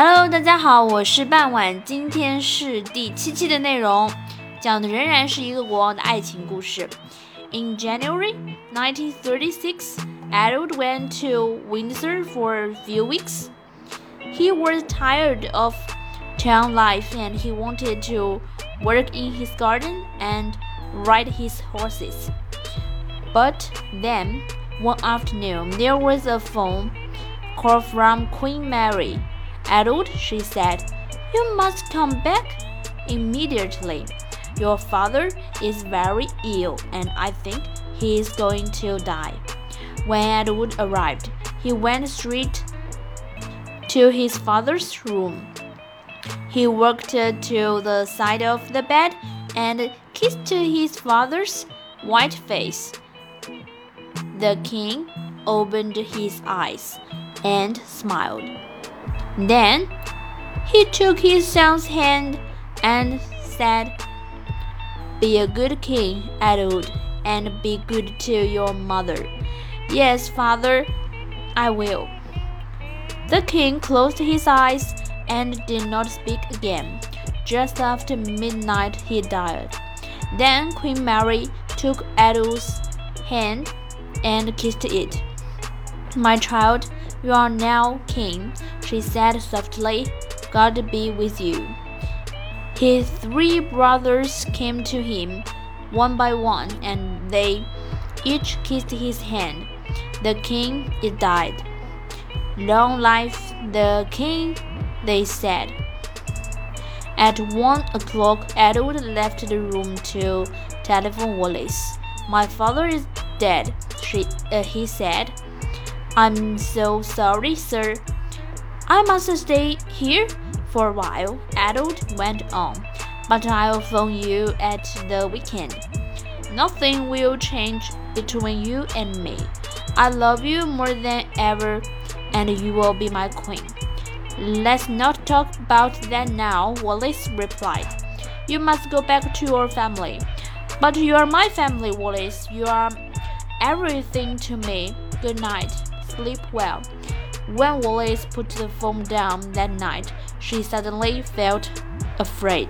Hello，大家好，我是半晚，今天是第七期的内容，讲的仍然是一个国王的爱情故事。In January 1936, Edward went to Windsor for a few weeks. He was tired of town life and he wanted to work in his garden and ride his horses. But then, one afternoon, there was a phone call from Queen Mary. Edward, she said, you must come back immediately. Your father is very ill, and I think he is going to die. When Edward arrived, he went straight to his father's room. He walked to the side of the bed and kissed his father's white face. The king opened his eyes and smiled. Then he took his son's hand and said, Be a good king, Edward, and be good to your mother. Yes, father, I will. The king closed his eyes and did not speak again. Just after midnight, he died. Then Queen Mary took Edward's hand and kissed it. My child, you are now king, she said softly. God be with you. His three brothers came to him one by one, and they each kissed his hand. The king is died. Long life the king, they said. At one o'clock, Edward left the room to telephone Wallis. My father is dead, she, uh, he said. I'm so sorry, sir. I must stay here for a while, Edward went on, but I'll phone you at the weekend. Nothing will change between you and me. I love you more than ever, and you will be my queen. Let's not talk about that now, Wallis replied. You must go back to your family. But you are my family, Wallis. You are everything to me. Good night. Sleep well. When Wallis put the phone down that night, she suddenly felt afraid.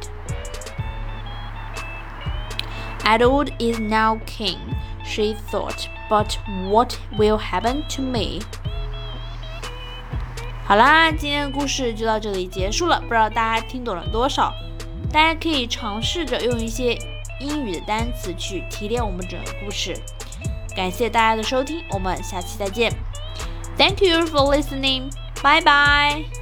Edward is now king, she thought, but what will happen to me? 好啦，今天的故事就到这里结束了，不知道大家听懂了多少？大家可以尝试着用一些英语的单词去提炼我们整个故事。感谢大家的收听，我们下期再见。Thank you for listening. Bye bye.